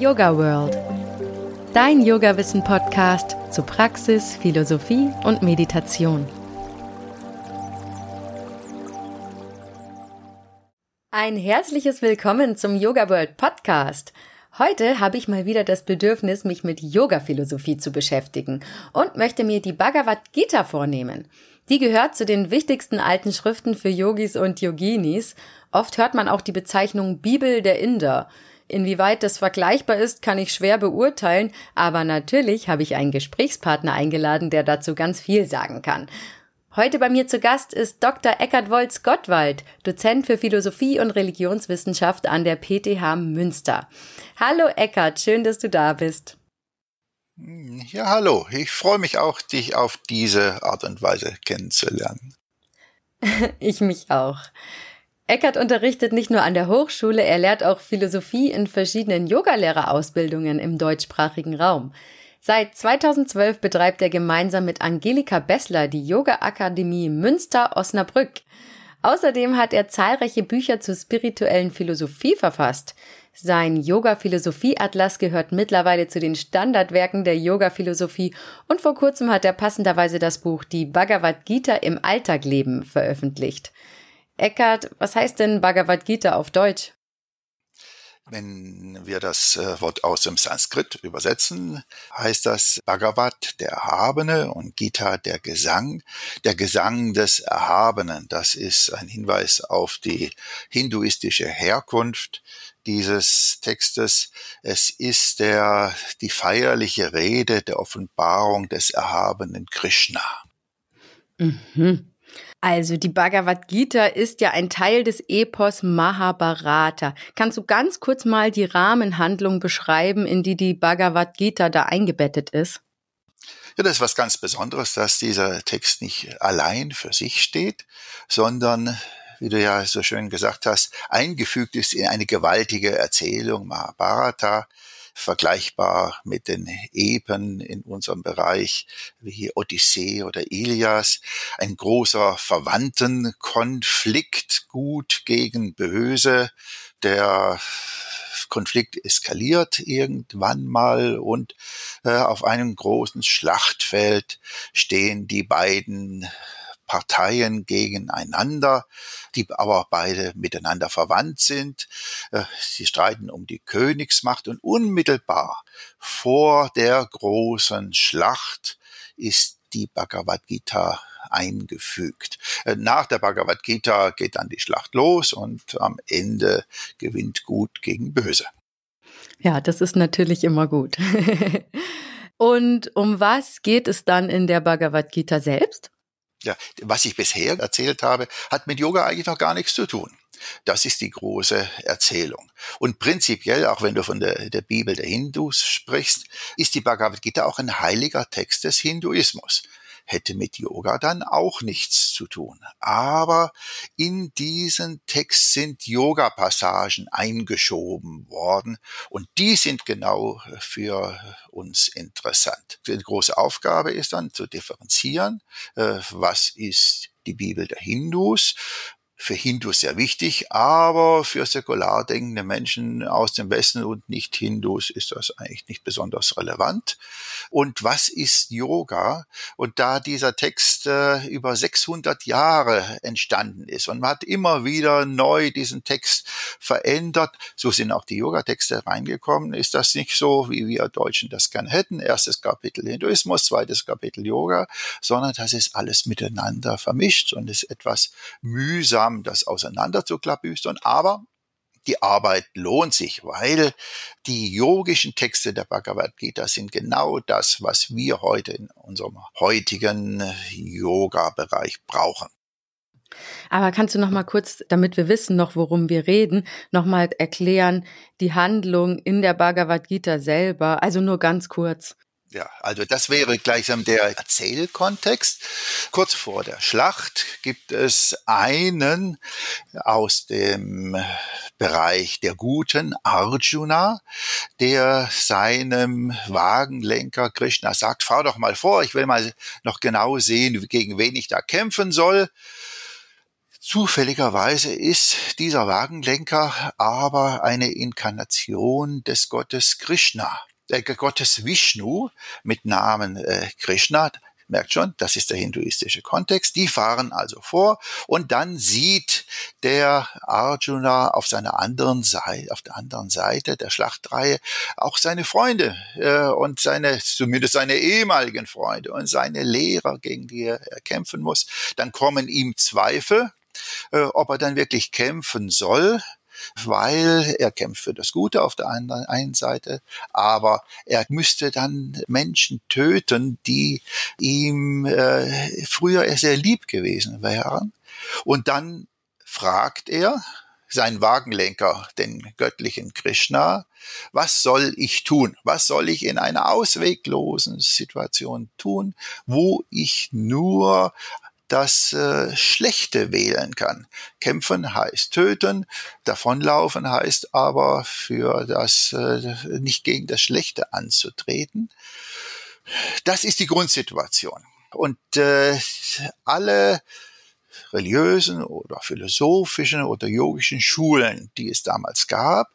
Yoga World. Dein Yoga-Wissen-Podcast zu Praxis, Philosophie und Meditation. Ein herzliches Willkommen zum Yoga World Podcast. Heute habe ich mal wieder das Bedürfnis, mich mit Yoga-Philosophie zu beschäftigen und möchte mir die Bhagavad Gita vornehmen. Die gehört zu den wichtigsten alten Schriften für Yogis und Yoginis. Oft hört man auch die Bezeichnung Bibel der Inder. Inwieweit das vergleichbar ist, kann ich schwer beurteilen, aber natürlich habe ich einen Gesprächspartner eingeladen, der dazu ganz viel sagen kann. Heute bei mir zu Gast ist Dr. Eckhard Wolz-Gottwald, Dozent für Philosophie und Religionswissenschaft an der PTH Münster. Hallo Eckhard, schön, dass du da bist. Ja, hallo. Ich freue mich auch, dich auf diese Art und Weise kennenzulernen. ich mich auch. Eckert unterrichtet nicht nur an der Hochschule, er lehrt auch Philosophie in verschiedenen Yogalehrerausbildungen im deutschsprachigen Raum. Seit 2012 betreibt er gemeinsam mit Angelika Bessler die Yoga Akademie Münster Osnabrück. Außerdem hat er zahlreiche Bücher zur spirituellen Philosophie verfasst. Sein Yoga-Philosophie-Atlas gehört mittlerweile zu den Standardwerken der Yoga-Philosophie und vor kurzem hat er passenderweise das Buch Die Bhagavad Gita im Alltag leben veröffentlicht. Eckart, was heißt denn Bhagavad Gita auf Deutsch? Wenn wir das äh, Wort aus dem Sanskrit übersetzen, heißt das Bhagavad, der Erhabene, und Gita, der Gesang, der Gesang des Erhabenen. Das ist ein Hinweis auf die hinduistische Herkunft dieses Textes. Es ist der, die feierliche Rede der Offenbarung des erhabenen Krishna. Mhm. Also die Bhagavad Gita ist ja ein Teil des Epos Mahabharata. Kannst du ganz kurz mal die Rahmenhandlung beschreiben, in die die Bhagavad Gita da eingebettet ist? Ja, das ist was ganz Besonderes, dass dieser Text nicht allein für sich steht, sondern wie du ja so schön gesagt hast, eingefügt ist in eine gewaltige Erzählung Mahabharata, vergleichbar mit den Epen in unserem Bereich wie Odyssee oder Ilias, ein großer Verwandtenkonflikt, gut gegen böse, der Konflikt eskaliert irgendwann mal und äh, auf einem großen Schlachtfeld stehen die beiden Parteien gegeneinander, die aber beide miteinander verwandt sind. Äh, sie streiten um die Königsmacht und unmittelbar vor der großen Schlacht ist die Bhagavad Gita eingefügt. Äh, nach der Bhagavad Gita geht dann die Schlacht los und am Ende gewinnt Gut gegen Böse. Ja, das ist natürlich immer gut. und um was geht es dann in der Bhagavad Gita selbst? Ja, was ich bisher erzählt habe, hat mit Yoga eigentlich noch gar nichts zu tun. Das ist die große Erzählung. Und prinzipiell, auch wenn du von der, der Bibel der Hindus sprichst, ist die Bhagavad Gita auch ein heiliger Text des Hinduismus hätte mit Yoga dann auch nichts zu tun. Aber in diesen Text sind Yoga-Passagen eingeschoben worden und die sind genau für uns interessant. Die große Aufgabe ist dann zu differenzieren, äh, was ist die Bibel der Hindus, für Hindus sehr wichtig, aber für säkular denkende Menschen aus dem Westen und nicht Hindus ist das eigentlich nicht besonders relevant. Und was ist Yoga? Und da dieser Text äh, über 600 Jahre entstanden ist und man hat immer wieder neu diesen Text verändert, so sind auch die Yoga-Texte reingekommen, ist das nicht so, wie wir Deutschen das gern hätten. Erstes Kapitel Hinduismus, zweites Kapitel Yoga, sondern das ist alles miteinander vermischt und ist etwas mühsam haben, das auseinander aber die Arbeit lohnt sich, weil die yogischen Texte der Bhagavad Gita sind genau das, was wir heute in unserem heutigen Yoga-Bereich brauchen. Aber kannst du noch mal kurz, damit wir wissen noch, worum wir reden, noch mal erklären die Handlung in der Bhagavad Gita selber, also nur ganz kurz. Ja, also das wäre gleichsam der Erzählkontext. Kurz vor der Schlacht gibt es einen aus dem Bereich der Guten, Arjuna, der seinem Wagenlenker Krishna sagt, fahr doch mal vor, ich will mal noch genau sehen, gegen wen ich da kämpfen soll. Zufälligerweise ist dieser Wagenlenker aber eine Inkarnation des Gottes Krishna, äh, Gottes Vishnu mit Namen äh, Krishna. Merkt schon, das ist der hinduistische Kontext. Die fahren also vor und dann sieht der Arjuna auf seiner anderen Seite, auf der anderen Seite der Schlachtreihe auch seine Freunde äh, und seine, zumindest seine ehemaligen Freunde und seine Lehrer, gegen die er kämpfen muss. Dann kommen ihm Zweifel, äh, ob er dann wirklich kämpfen soll weil er kämpft für das Gute auf der einen Seite, aber er müsste dann Menschen töten, die ihm äh, früher sehr lieb gewesen wären. Und dann fragt er seinen Wagenlenker, den göttlichen Krishna, was soll ich tun? Was soll ich in einer ausweglosen Situation tun, wo ich nur das äh, Schlechte wählen kann. Kämpfen heißt töten, davonlaufen heißt aber für das äh, nicht gegen das Schlechte anzutreten. Das ist die Grundsituation. Und äh, alle religiösen oder philosophischen oder yogischen Schulen, die es damals gab,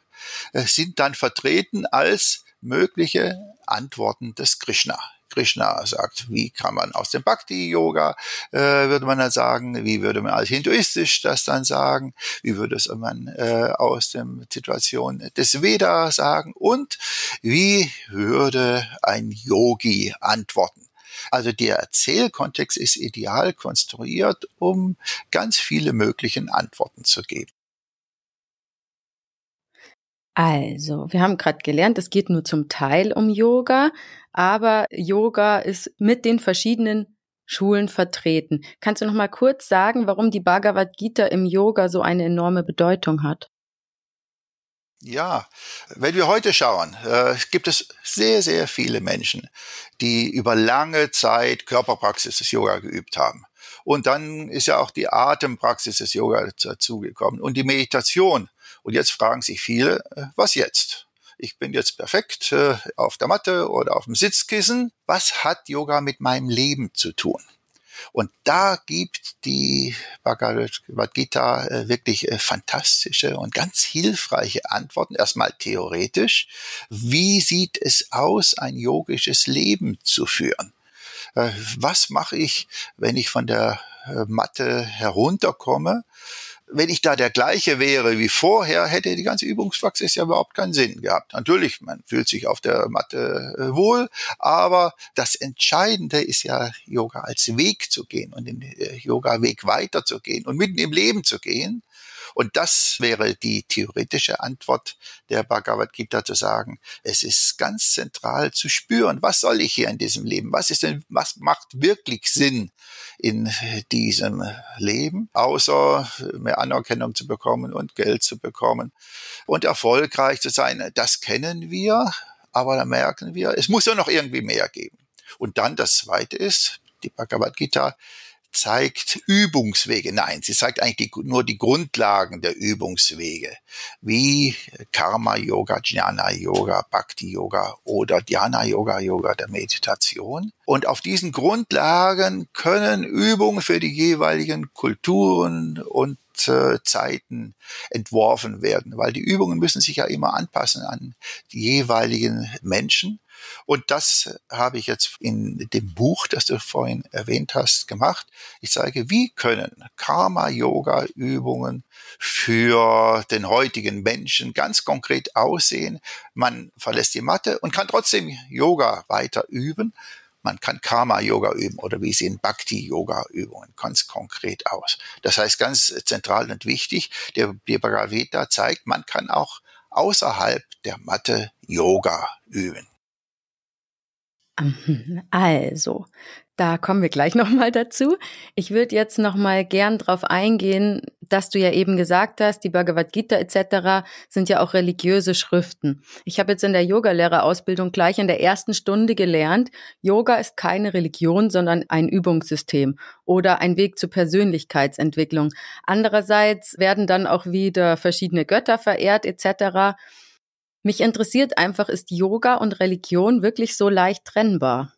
äh, sind dann vertreten als mögliche Antworten des Krishna. Krishna sagt, wie kann man aus dem Bhakti-Yoga, äh, würde man dann sagen, wie würde man als hinduistisch das dann sagen, wie würde es man äh, aus der Situation des Veda sagen und wie würde ein Yogi antworten. Also der Erzählkontext ist ideal konstruiert, um ganz viele möglichen Antworten zu geben. Also, wir haben gerade gelernt, es geht nur zum Teil um Yoga, aber Yoga ist mit den verschiedenen Schulen vertreten. Kannst du noch mal kurz sagen, warum die Bhagavad Gita im Yoga so eine enorme Bedeutung hat? Ja, wenn wir heute schauen, äh, gibt es sehr, sehr viele Menschen, die über lange Zeit Körperpraxis des Yoga geübt haben. Und dann ist ja auch die Atempraxis des Yoga dazugekommen und die Meditation. Und jetzt fragen sich viele, äh, was jetzt? Ich bin jetzt perfekt äh, auf der Matte oder auf dem Sitzkissen. Was hat Yoga mit meinem Leben zu tun? Und da gibt die Bhagavad Gita äh, wirklich fantastische und ganz hilfreiche Antworten. Erstmal theoretisch. Wie sieht es aus, ein yogisches Leben zu führen? Was mache ich, wenn ich von der Matte herunterkomme? Wenn ich da der gleiche wäre wie vorher, hätte die ganze Übungspraxis ja überhaupt keinen Sinn gehabt. Natürlich, man fühlt sich auf der Matte äh, wohl, aber das Entscheidende ist ja, Yoga als Weg zu gehen und den äh, Yoga-Weg weiterzugehen und mitten im Leben zu gehen. Und das wäre die theoretische Antwort der Bhagavad Gita zu sagen, es ist ganz zentral zu spüren, was soll ich hier in diesem Leben? Was ist denn, was macht wirklich Sinn in diesem Leben, außer mehr Anerkennung zu bekommen und Geld zu bekommen und erfolgreich zu sein? Das kennen wir, aber da merken wir, es muss ja noch irgendwie mehr geben. Und dann das zweite ist, die Bhagavad Gita zeigt Übungswege. Nein, sie zeigt eigentlich die, nur die Grundlagen der Übungswege, wie Karma Yoga, Jnana Yoga, Bhakti Yoga oder Dhyana Yoga, Yoga der Meditation. Und auf diesen Grundlagen können Übungen für die jeweiligen Kulturen und äh, Zeiten entworfen werden, weil die Übungen müssen sich ja immer anpassen an die jeweiligen Menschen. Und das habe ich jetzt in dem Buch, das du vorhin erwähnt hast, gemacht. Ich zeige, wie können Karma-Yoga-Übungen für den heutigen Menschen ganz konkret aussehen. Man verlässt die Matte und kann trotzdem Yoga weiter üben. Man kann Karma-Yoga üben oder wie sehen Bhakti-Yoga-Übungen ganz konkret aus. Das heißt, ganz zentral und wichtig, der Bhagavad Gita zeigt, man kann auch außerhalb der Matte Yoga üben. Also, da kommen wir gleich nochmal dazu. Ich würde jetzt nochmal gern drauf eingehen, dass du ja eben gesagt hast, die Bhagavad Gita etc. sind ja auch religiöse Schriften. Ich habe jetzt in der Yogalehrerausbildung gleich in der ersten Stunde gelernt, Yoga ist keine Religion, sondern ein Übungssystem oder ein Weg zur Persönlichkeitsentwicklung. Andererseits werden dann auch wieder verschiedene Götter verehrt etc. Mich interessiert einfach, ist Yoga und Religion wirklich so leicht trennbar?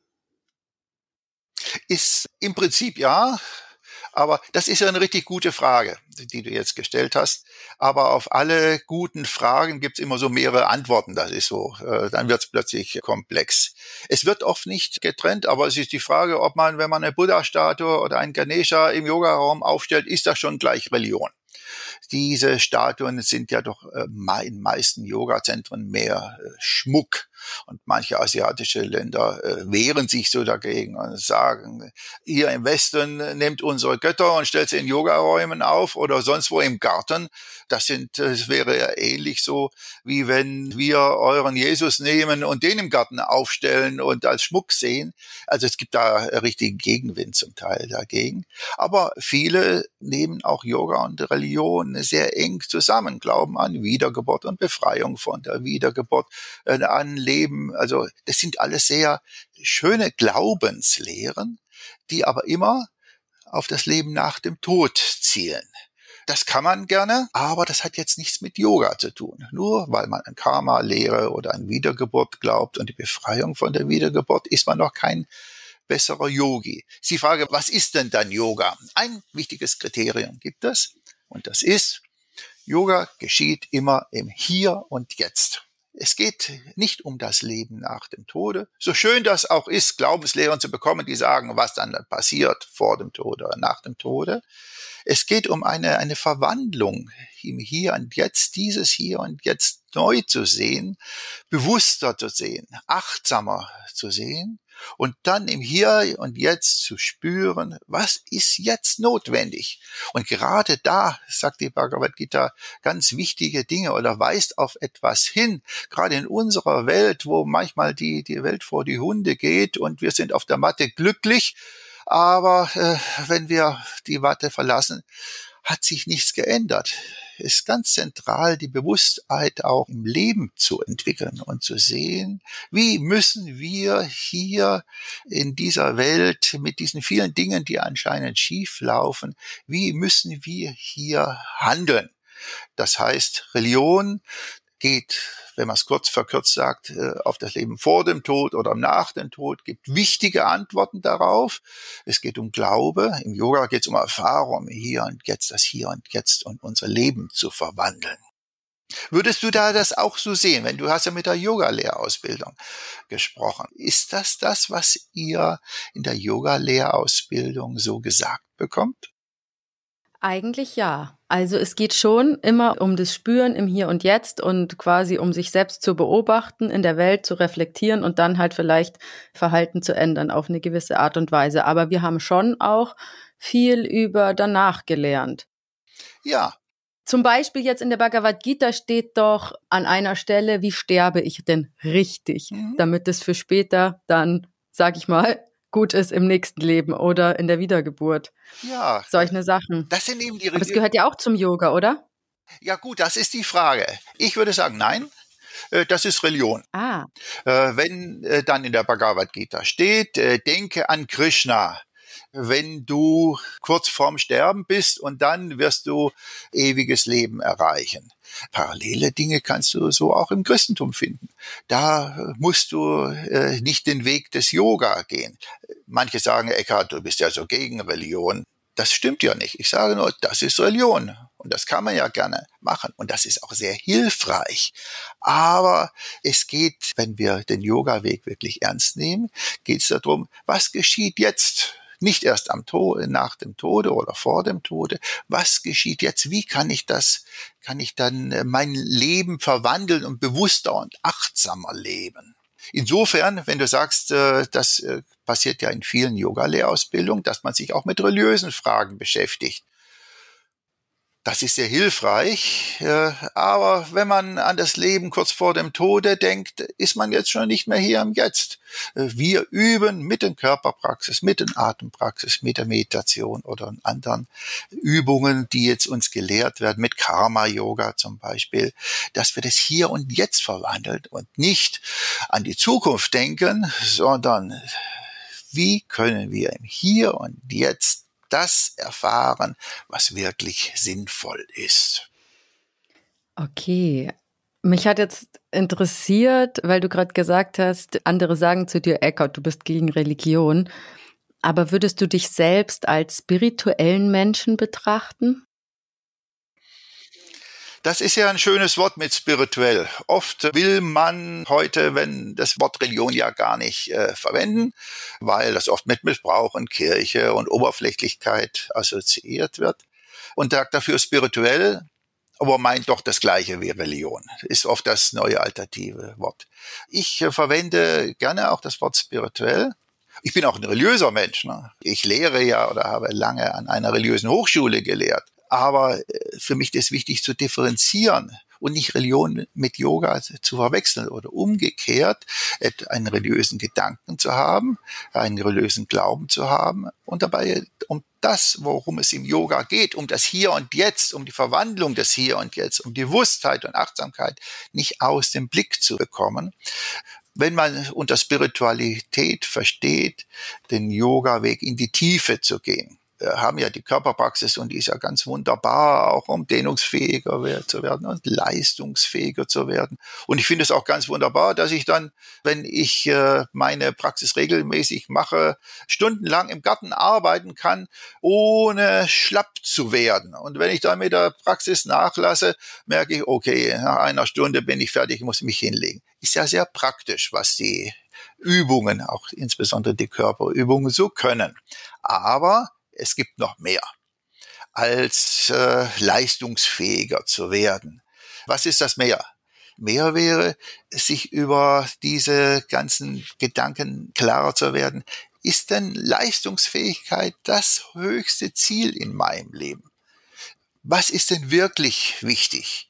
Ist im Prinzip ja, Aber das ist ja eine richtig gute Frage, die du jetzt gestellt hast. Aber auf alle guten Fragen gibt es immer so mehrere Antworten. Das ist so. Äh, dann wird es plötzlich komplex. Es wird oft nicht getrennt, aber es ist die Frage, ob man, wenn man eine Buddha-Statue oder einen Ganesha im Yogaraum aufstellt, ist das schon gleich Religion. Diese Statuen sind ja doch äh, in meisten Yoga-Zentren mehr äh, Schmuck. Und manche asiatische Länder äh, wehren sich so dagegen und sagen, ihr im Westen nehmt unsere Götter und stellt sie in Yogaräumen auf oder sonst wo im Garten. Das sind, das wäre ja ähnlich so, wie wenn wir euren Jesus nehmen und den im Garten aufstellen und als Schmuck sehen. Also es gibt da richtigen Gegenwind zum Teil dagegen. Aber viele nehmen auch Yoga und Religion sehr eng zusammen, glauben an Wiedergeburt und Befreiung von der Wiedergeburt, äh, an Leben. Also das sind alles sehr schöne Glaubenslehren, die aber immer auf das Leben nach dem Tod zielen. Das kann man gerne, aber das hat jetzt nichts mit Yoga zu tun. Nur weil man an Karma-Lehre oder an Wiedergeburt glaubt und die Befreiung von der Wiedergeburt, ist man noch kein besserer Yogi. Sie frage, was ist denn dann Yoga? Ein wichtiges Kriterium gibt es und das ist, Yoga geschieht immer im Hier und Jetzt. Es geht nicht um das Leben nach dem Tode. So schön das auch ist, Glaubenslehren zu bekommen, die sagen, was dann passiert vor dem Tode oder nach dem Tode. Es geht um eine, eine Verwandlung im Hier und Jetzt, dieses Hier und Jetzt neu zu sehen, bewusster zu sehen, achtsamer zu sehen und dann im Hier und Jetzt zu spüren, was ist jetzt notwendig. Und gerade da sagt die Bhagavad Gita ganz wichtige Dinge oder weist auf etwas hin, gerade in unserer Welt, wo manchmal die, die Welt vor die Hunde geht und wir sind auf der Matte glücklich, aber äh, wenn wir die Watte verlassen, hat sich nichts geändert. Ist ganz zentral, die Bewusstheit auch im Leben zu entwickeln und zu sehen, wie müssen wir hier in dieser Welt mit diesen vielen Dingen, die anscheinend schief laufen, wie müssen wir hier handeln? Das heißt, Religion geht, wenn man es kurz verkürzt sagt, äh, auf das Leben vor dem Tod oder nach dem Tod, gibt wichtige Antworten darauf. Es geht um Glaube. Im Yoga geht es um Erfahrung, hier und jetzt, das Hier und Jetzt und unser Leben zu verwandeln. Würdest du da das auch so sehen, wenn du hast ja mit der Yoga-Lehrausbildung gesprochen? Ist das das, was ihr in der Yoga-Lehrausbildung so gesagt bekommt? Eigentlich ja. Also es geht schon immer um das Spüren im Hier und Jetzt und quasi um sich selbst zu beobachten, in der Welt zu reflektieren und dann halt vielleicht Verhalten zu ändern auf eine gewisse Art und Weise. Aber wir haben schon auch viel über danach gelernt. Ja. Zum Beispiel jetzt in der Bhagavad Gita steht doch an einer Stelle, wie sterbe ich denn richtig, mhm. damit es für später dann, sag ich mal, gut ist im nächsten Leben oder in der Wiedergeburt. Ja. Solche Sachen. Das sind eben die Aber es gehört ja auch zum Yoga, oder? Ja gut, das ist die Frage. Ich würde sagen, nein. Äh, das ist Religion. Ah. Äh, wenn äh, dann in der Bhagavad Gita steht, denke an Krishna, wenn du kurz vorm Sterben bist und dann wirst du ewiges Leben erreichen. Parallele Dinge kannst du so auch im Christentum finden. Da musst du äh, nicht den Weg des Yoga gehen. Manche sagen, Eckhard, du bist ja so gegen Religion. Das stimmt ja nicht. Ich sage nur, das ist Religion. Und das kann man ja gerne machen. Und das ist auch sehr hilfreich. Aber es geht, wenn wir den Yoga-Weg wirklich ernst nehmen, geht es darum, was geschieht jetzt? Nicht erst am Tode, nach dem Tode oder vor dem Tode. Was geschieht jetzt? Wie kann ich das, kann ich dann äh, mein Leben verwandeln und bewusster und achtsamer leben? Insofern, wenn du sagst, äh, das äh, passiert ja in vielen Yoga-Lehrausbildungen, dass man sich auch mit religiösen Fragen beschäftigt. Das ist sehr hilfreich, aber wenn man an das Leben kurz vor dem Tode denkt, ist man jetzt schon nicht mehr hier im Jetzt. Wir üben mit den Körperpraxis, mit den Atempraxis, mit der Meditation oder anderen Übungen, die jetzt uns gelehrt werden, mit Karma-Yoga zum Beispiel, dass wir das hier und jetzt verwandeln und nicht an die Zukunft denken, sondern wie können wir im Hier und Jetzt das erfahren, was wirklich sinnvoll ist. Okay. Mich hat jetzt interessiert, weil du gerade gesagt hast, andere sagen zu dir, Eckert, du bist gegen Religion. Aber würdest du dich selbst als spirituellen Menschen betrachten? Das ist ja ein schönes Wort mit spirituell. Oft will man heute, wenn das Wort Religion ja gar nicht äh, verwenden, weil das oft mit Missbrauch und Kirche und Oberflächlichkeit assoziiert wird. Und sagt dafür spirituell, aber meint doch das Gleiche wie Religion. Ist oft das neue alternative Wort. Ich äh, verwende gerne auch das Wort spirituell. Ich bin auch ein religiöser Mensch. Ne? Ich lehre ja oder habe lange an einer religiösen Hochschule gelehrt. Aber äh, für mich ist wichtig zu differenzieren und nicht Religion mit Yoga zu verwechseln oder umgekehrt einen religiösen Gedanken zu haben, einen religiösen Glauben zu haben und dabei um das, worum es im Yoga geht, um das Hier und Jetzt, um die Verwandlung des Hier und Jetzt, um die Bewusstheit und Achtsamkeit nicht aus dem Blick zu bekommen. Wenn man unter Spiritualität versteht, den Yoga-Weg in die Tiefe zu gehen, haben ja die Körperpraxis und die ist ja ganz wunderbar, auch um dehnungsfähiger zu werden und leistungsfähiger zu werden. Und ich finde es auch ganz wunderbar, dass ich dann, wenn ich äh, meine Praxis regelmäßig mache, stundenlang im Garten arbeiten kann, ohne schlapp zu werden. Und wenn ich dann mit der Praxis nachlasse, merke ich, okay, nach einer Stunde bin ich fertig, muss mich hinlegen. Ist ja sehr praktisch, was die Übungen, auch insbesondere die Körperübungen, so können. Aber es gibt noch mehr als äh, leistungsfähiger zu werden. Was ist das mehr? Mehr wäre, sich über diese ganzen Gedanken klarer zu werden. Ist denn Leistungsfähigkeit das höchste Ziel in meinem Leben? Was ist denn wirklich wichtig?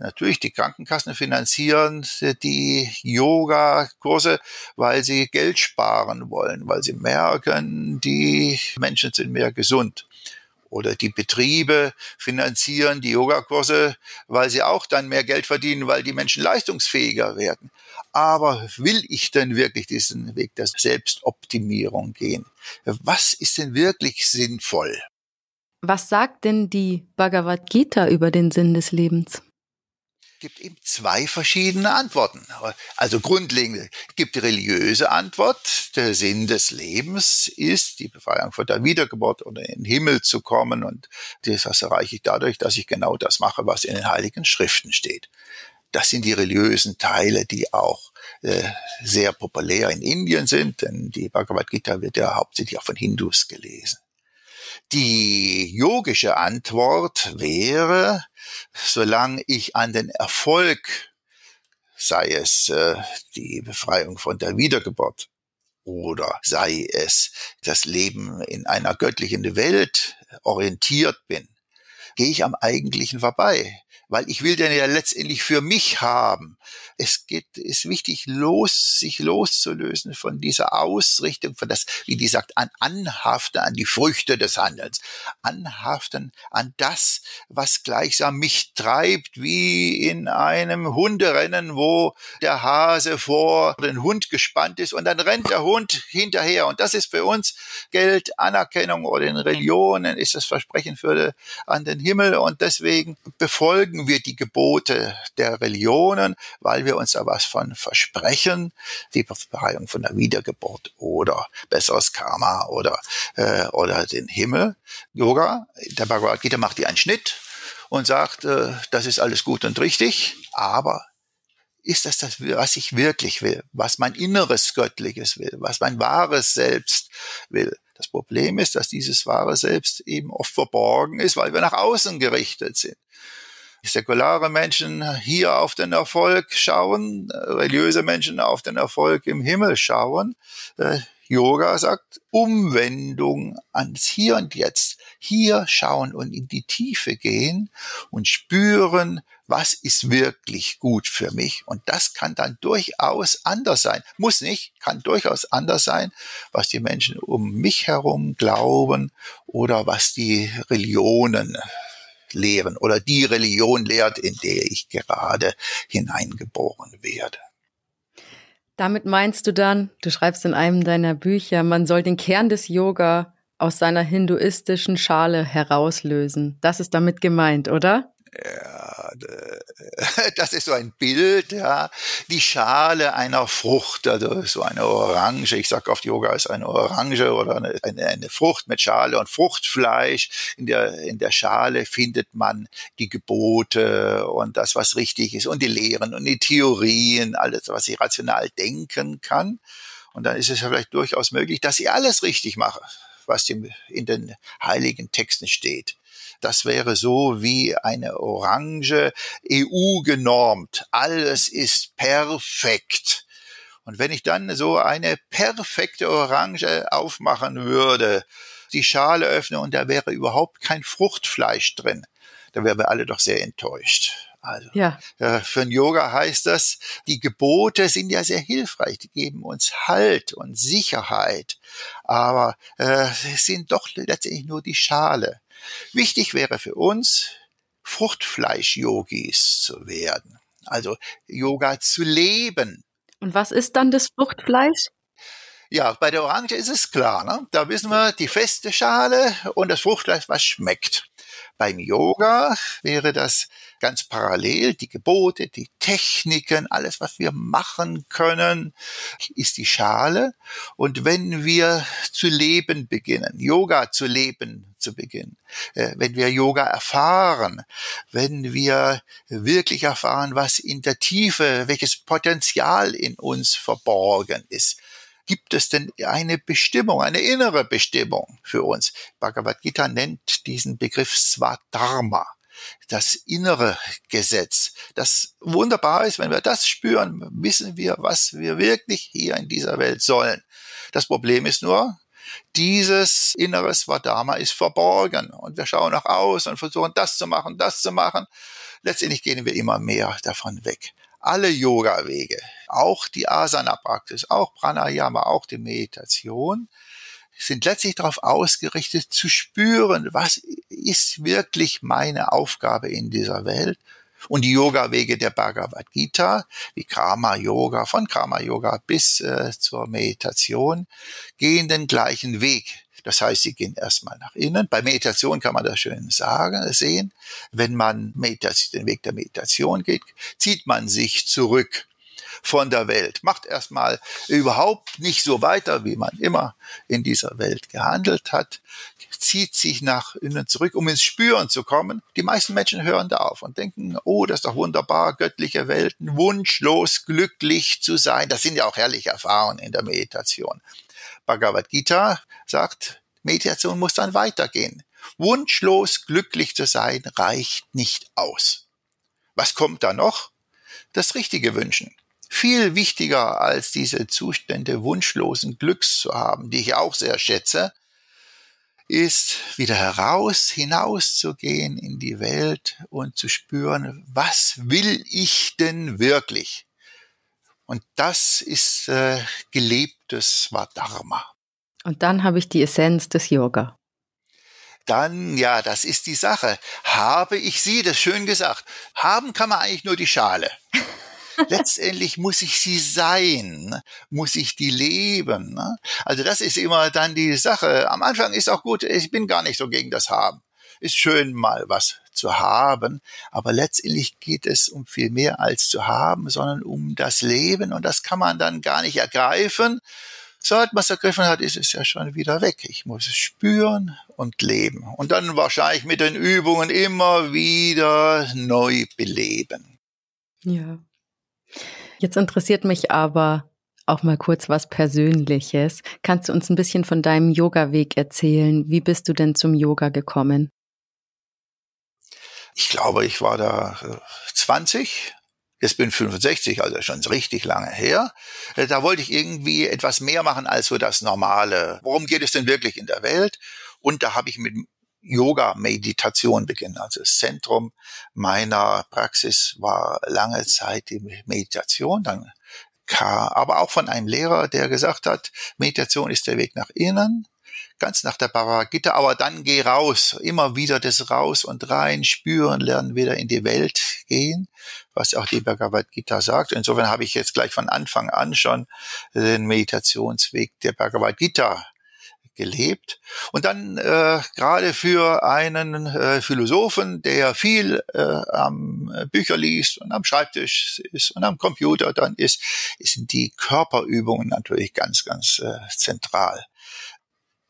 Natürlich, die Krankenkassen finanzieren die Yoga-Kurse, weil sie Geld sparen wollen, weil sie merken, die Menschen sind mehr gesund. Oder die Betriebe finanzieren die Yogakurse, weil sie auch dann mehr Geld verdienen, weil die Menschen leistungsfähiger werden. Aber will ich denn wirklich diesen Weg der Selbstoptimierung gehen? Was ist denn wirklich sinnvoll? Was sagt denn die Bhagavad Gita über den Sinn des Lebens? Gibt eben zwei verschiedene Antworten. Also grundlegend gibt die religiöse Antwort. Der Sinn des Lebens ist die Befreiung von der Wiedergeburt oder in den Himmel zu kommen. Und das erreiche ich dadurch, dass ich genau das mache, was in den Heiligen Schriften steht. Das sind die religiösen Teile, die auch äh, sehr populär in Indien sind, denn die Bhagavad Gita wird ja hauptsächlich auch von Hindus gelesen. Die yogische Antwort wäre, solange ich an den Erfolg, sei es äh, die Befreiung von der Wiedergeburt oder sei es das Leben in einer göttlichen Welt orientiert bin, gehe ich am Eigentlichen vorbei weil ich will den ja letztendlich für mich haben. Es geht, ist wichtig, los, sich loszulösen von dieser Ausrichtung, von das, wie die sagt, an Anhaften an die Früchte des Handelns, anhaften an das, was gleichsam mich treibt, wie in einem Hunderennen, wo der Hase vor den Hund gespannt ist und dann rennt der Hund hinterher. Und das ist für uns Geld, Anerkennung oder in Religionen ist das Versprechen für an den Himmel und deswegen befolgen befolgen wir die Gebote der Religionen, weil wir uns da was von versprechen, die Befreiung von der Wiedergeburt oder besseres Karma oder, äh, oder den Himmel. Yoga, der Bhagavad Gita macht hier einen Schnitt und sagt, äh, das ist alles gut und richtig, aber ist das das, was ich wirklich will, was mein inneres Göttliches will, was mein wahres Selbst will. Das Problem ist, dass dieses wahre Selbst eben oft verborgen ist, weil wir nach außen gerichtet sind säkulare Menschen hier auf den Erfolg schauen, religiöse Menschen auf den Erfolg im Himmel schauen. Äh, Yoga sagt Umwendung ans Hier und Jetzt. Hier schauen und in die Tiefe gehen und spüren, was ist wirklich gut für mich. Und das kann dann durchaus anders sein. Muss nicht, kann durchaus anders sein, was die Menschen um mich herum glauben oder was die Religionen lehren oder die Religion lehrt, in der ich gerade hineingeboren werde. Damit meinst du dann, du schreibst in einem deiner Bücher, man soll den Kern des Yoga aus seiner hinduistischen Schale herauslösen. Das ist damit gemeint, oder? Ja, das ist so ein Bild, ja. Die Schale einer Frucht, also so eine Orange. Ich sage oft, Yoga ist eine Orange oder eine, eine, eine Frucht mit Schale und Fruchtfleisch. In der, in der Schale findet man die Gebote und das, was richtig ist und die Lehren und die Theorien, alles, was ich rational denken kann. Und dann ist es ja vielleicht durchaus möglich, dass ich alles richtig mache, was in den heiligen Texten steht. Das wäre so wie eine Orange EU genormt. Alles ist perfekt. Und wenn ich dann so eine perfekte Orange aufmachen würde, die Schale öffne und da wäre überhaupt kein Fruchtfleisch drin, dann wären wir alle doch sehr enttäuscht. Also ja. äh, für ein Yoga heißt das, die Gebote sind ja sehr hilfreich, die geben uns Halt und Sicherheit, aber äh, sind doch letztendlich nur die Schale. Wichtig wäre für uns, Fruchtfleisch-Yogis zu werden. Also Yoga zu leben. Und was ist dann das Fruchtfleisch? Ja, bei der Orange ist es klar. Ne? Da wissen wir die feste Schale und das Fruchtfleisch, was schmeckt. Beim Yoga wäre das ganz parallel die Gebote, die Techniken, alles, was wir machen können, ist die Schale. Und wenn wir zu leben beginnen, Yoga zu leben zu beginnen, äh, wenn wir Yoga erfahren, wenn wir wirklich erfahren, was in der Tiefe, welches Potenzial in uns verborgen ist, gibt es denn eine Bestimmung, eine innere Bestimmung für uns? Bhagavad Gita nennt diesen Begriff Swadharma das innere Gesetz. Das wunderbar ist, wenn wir das spüren, wissen wir, was wir wirklich hier in dieser Welt sollen. Das Problem ist nur, dieses innere Swadharma ist verborgen und wir schauen nach aus und versuchen das zu machen, das zu machen. Letztendlich gehen wir immer mehr davon weg. Alle Yoga-Wege, auch die Asana-Praxis, auch Pranayama, auch die Meditation, sind letztlich darauf ausgerichtet zu spüren, was ist wirklich meine Aufgabe in dieser Welt. Und die Yoga-Wege der Bhagavad Gita, wie Karma Yoga, von Karma Yoga bis äh, zur Meditation, gehen den gleichen Weg. Das heißt, sie gehen erstmal nach innen. Bei Meditation kann man das schön sagen, sehen. Wenn man den Weg der Meditation geht, zieht man sich zurück von der Welt. Macht erstmal überhaupt nicht so weiter, wie man immer in dieser Welt gehandelt hat, zieht sich nach innen zurück, um ins Spüren zu kommen. Die meisten Menschen hören da auf und denken, oh, das ist doch wunderbar, göttliche Welten, wunschlos glücklich zu sein. Das sind ja auch herrliche Erfahrungen in der Meditation. Bhagavad Gita sagt, Meditation muss dann weitergehen. Wunschlos glücklich zu sein reicht nicht aus. Was kommt da noch? Das richtige Wünschen viel wichtiger als diese Zustände wunschlosen Glücks zu haben, die ich auch sehr schätze, ist wieder heraus, hinauszugehen in die Welt und zu spüren, was will ich denn wirklich? Und das ist äh, gelebtes Svadharma. Und dann habe ich die Essenz des Yoga. Dann, ja, das ist die Sache. Habe ich sie, das schön gesagt. Haben kann man eigentlich nur die Schale. letztendlich muss ich sie sein, muss ich die leben. Ne? Also das ist immer dann die Sache. Am Anfang ist auch gut, ich bin gar nicht so gegen das Haben. Ist schön mal was zu haben, aber letztendlich geht es um viel mehr als zu haben, sondern um das Leben und das kann man dann gar nicht ergreifen. Sobald man es ergriffen hat, ist es ja schon wieder weg. Ich muss es spüren und leben. Und dann wahrscheinlich mit den Übungen immer wieder neu beleben. Ja. Jetzt interessiert mich aber auch mal kurz was Persönliches. Kannst du uns ein bisschen von deinem Yoga-Weg erzählen? Wie bist du denn zum Yoga gekommen? Ich glaube, ich war da 20. Äh, Jetzt bin 65, also schon richtig lange her. Äh, da wollte ich irgendwie etwas mehr machen als so das Normale. Worum geht es denn wirklich in der Welt? Und da habe ich mit Yoga-Meditation beginnen. Also das Zentrum meiner Praxis war lange Zeit die Meditation. Dann kam aber auch von einem Lehrer, der gesagt hat, Meditation ist der Weg nach innen, ganz nach der Bhagavad Gita, aber dann geh raus, immer wieder das raus und rein, spüren, lernen, wieder in die Welt gehen, was auch die Bhagavad Gita sagt. Insofern habe ich jetzt gleich von Anfang an schon den Meditationsweg der Bhagavad Gita gelebt. Und dann äh, gerade für einen äh, Philosophen, der viel äh, am Bücher liest und am Schreibtisch ist und am Computer dann ist, sind die Körperübungen natürlich ganz, ganz äh, zentral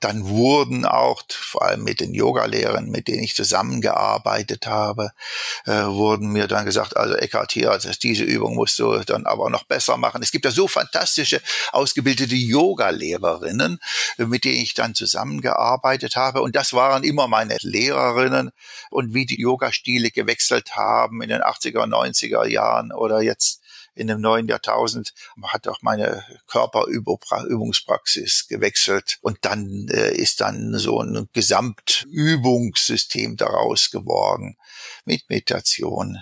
dann wurden auch, vor allem mit den Yogalehrern, mit denen ich zusammengearbeitet habe, äh, wurden mir dann gesagt, also Eckhart hier, also diese Übung musst du dann aber noch besser machen. Es gibt ja so fantastische, ausgebildete Yogalehrerinnen, mit denen ich dann zusammengearbeitet habe. Und das waren immer meine Lehrerinnen. Und wie die Yoga-Stile gewechselt haben in den 80er, 90er Jahren oder jetzt in dem neuen Jahrtausend. Hat auch meine Körperübungspraxis gewechselt und dann äh, ist dann so ein Gesamtübungssystem daraus geworden mit Meditation,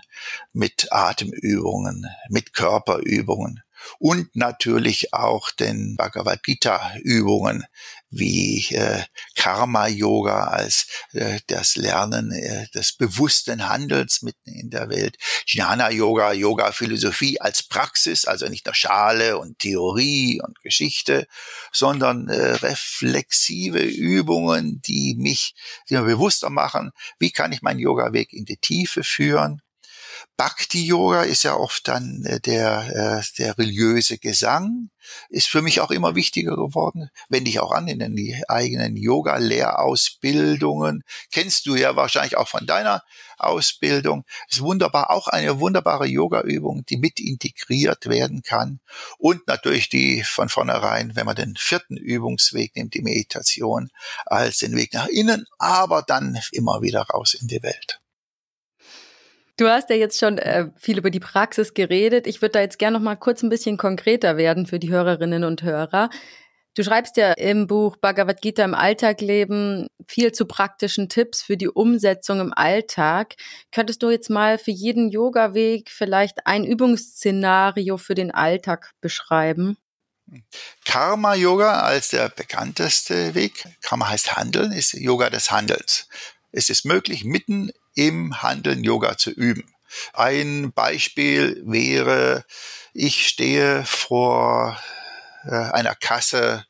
mit Atemübungen, mit Körperübungen und natürlich auch den Bhagavad Gita Übungen wie äh, Karma Yoga als äh, das Lernen äh, des bewussten Handels mitten in der Welt, Jnana Yoga, Yoga Philosophie als Praxis, also nicht nur Schale und Theorie und Geschichte, sondern äh, reflexive Übungen, die mich die mir bewusster machen, wie kann ich meinen Yoga Weg in die Tiefe führen Bhakti-Yoga ist ja oft dann äh, der, äh, der religiöse Gesang, ist für mich auch immer wichtiger geworden. Wende ich auch an in den eigenen Yoga-Lehrausbildungen. Kennst du ja wahrscheinlich auch von deiner Ausbildung. Ist wunderbar, auch eine wunderbare Yoga-Übung, die mit integriert werden kann. Und natürlich die von vornherein, wenn man den vierten Übungsweg nimmt, die Meditation, als den Weg nach innen, aber dann immer wieder raus in die Welt. Du hast ja jetzt schon äh, viel über die Praxis geredet. Ich würde da jetzt gerne noch mal kurz ein bisschen konkreter werden für die Hörerinnen und Hörer. Du schreibst ja im Buch Bhagavad Gita im Alltag leben viel zu praktischen Tipps für die Umsetzung im Alltag. Könntest du jetzt mal für jeden Yoga-Weg vielleicht ein Übungsszenario für den Alltag beschreiben? Karma Yoga als der bekannteste Weg. Karma heißt Handeln, ist Yoga des Handelns. Es ist möglich, mitten im Handeln Yoga zu üben. Ein Beispiel wäre, ich stehe vor äh, einer Kasse,